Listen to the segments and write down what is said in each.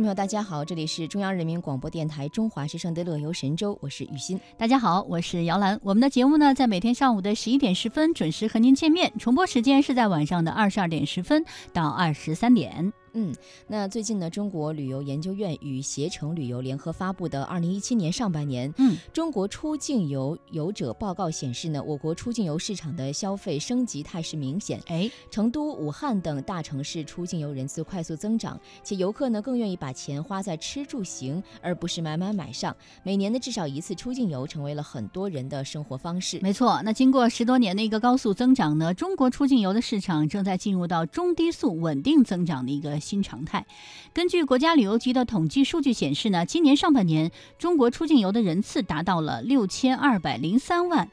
朋友，大家好，这里是中央人民广播电台中华之声的乐游神州，我是雨欣。大家好，我是姚兰。我们的节目呢，在每天上午的十一点十分准时和您见面，重播时间是在晚上的二十二点十分到二十三点。嗯，那最近呢，中国旅游研究院与携程旅游联合发布的二零一七年上半年，嗯，中国出境游游者报告显示呢，我国出境游市场的消费升级态势明显。哎，成都、武汉等大城市出境游人次快速增长，且游客呢更愿意把钱花在吃住行，而不是买买买上。每年的至少一次出境游，成为了很多人的生活方式。没错，那经过十多年的一个高速增长呢，中国出境游的市场正在进入到中低速稳定增长的一个新常态。根据国家旅游局的统计数据显示呢，今年上半年中国出境游的人次达到了六千二百零三万，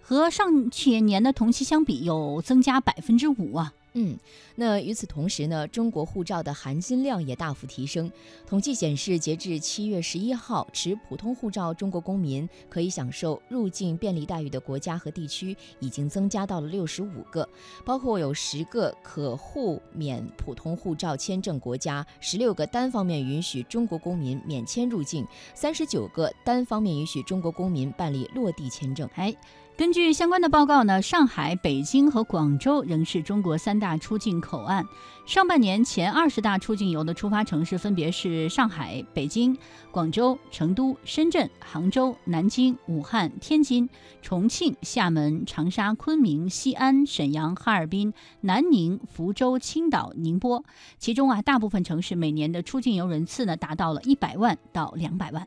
和上去年的同期相比有增加百分之五啊。嗯，那与此同时呢，中国护照的含金量也大幅提升。统计显示，截至七月十一号，持普通护照中国公民可以享受入境便利待遇的国家和地区已经增加到了六十五个，包括有十个可互免普通护照签证国家，十六个单方面允许中国公民免签入境，三十九个单方面允许中国公民办理落地签证。哎。根据相关的报告呢，上海、北京和广州仍是中国三大出境口岸。上半年前二十大出境游的出发城市分别是上海、北京、广州、成都、深圳、杭州、南京、武汉、天津、重庆、厦门、长沙、昆明、西安、沈阳、哈尔滨、南宁、福州、青岛、宁波。其中啊，大部分城市每年的出境游人次呢，达到了一百万到两百万。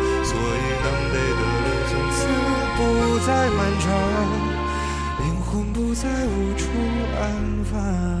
不再漫长，灵魂不再无处安放。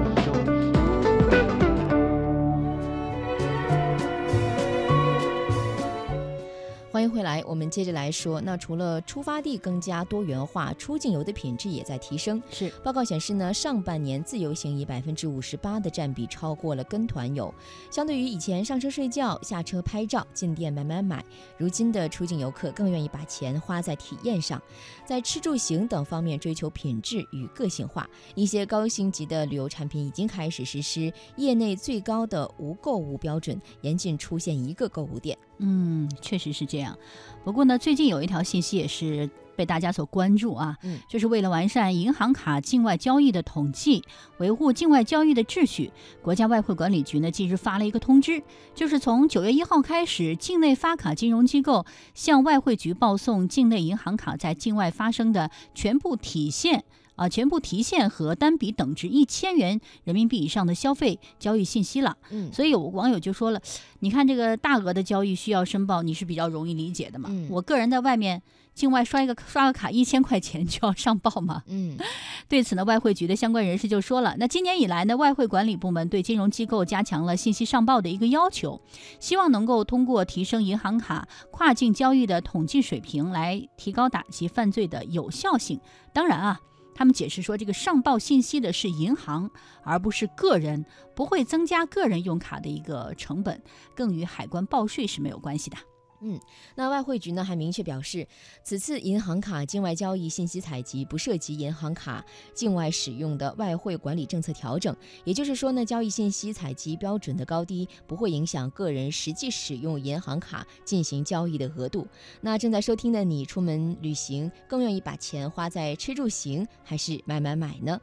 回来，我们接着来说。那除了出发地更加多元化，出境游的品质也在提升。是报告显示呢，上半年自由行以百分之五十八的占比超过了跟团游。相对于以前上车睡觉、下车拍照、进店买买买，如今的出境游客更愿意把钱花在体验上，在吃住行等方面追求品质与个性化。一些高星级的旅游产品已经开始实施业内最高的无购物标准，严禁出现一个购物店。嗯，确实是这样。不过呢，最近有一条信息也是被大家所关注啊，嗯就是为了完善银行卡境外交易的统计，维护境外交易的秩序，国家外汇管理局呢近日发了一个通知，就是从九月一号开始，境内发卡金融机构向外汇局报送境内银行卡在境外发生的全部体现。啊，全部提现和单笔等值一千元人民币以上的消费交易信息了。嗯，所以有网友就说了，你看这个大额的交易需要申报，你是比较容易理解的嘛。嗯我个人在外面境外刷一个刷个卡一千块钱就要上报嘛。嗯 对此呢，外汇局的相关人士就说了，那今年以来呢，外汇管理部门对金融机构加强了信息上报的一个要求，希望能够通过提升银行卡跨境交易的统计水平，来提高打击犯罪的有效性。当然啊。他们解释说，这个上报信息的是银行，而不是个人，不会增加个人用卡的一个成本，更与海关报税是没有关系的。嗯那外汇局呢还明确表示，此次银行卡境外交易信息采集不涉及银行卡境外使用的外汇管理政策调整。也就是说呢，交易信息采集标准的高低不会影响个人实际使用银行卡进行交易的额度。那正在收听的你，出门旅行更愿意把钱花在吃住行，还是买买买呢？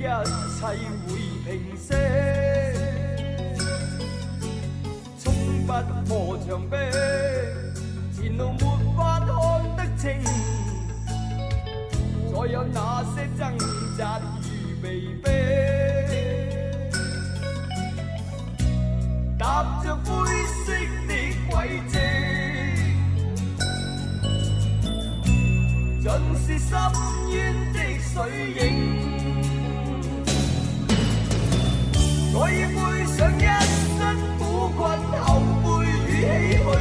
一切會平息，衝不破墙壁，前路沒法看得清，再有那些掙扎与被逼。踏着灰色的轨迹，尽是深淵的水影。我已背上一身苦困后悔与唏嘘。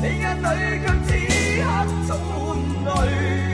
你眼里却此刻充满泪。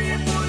you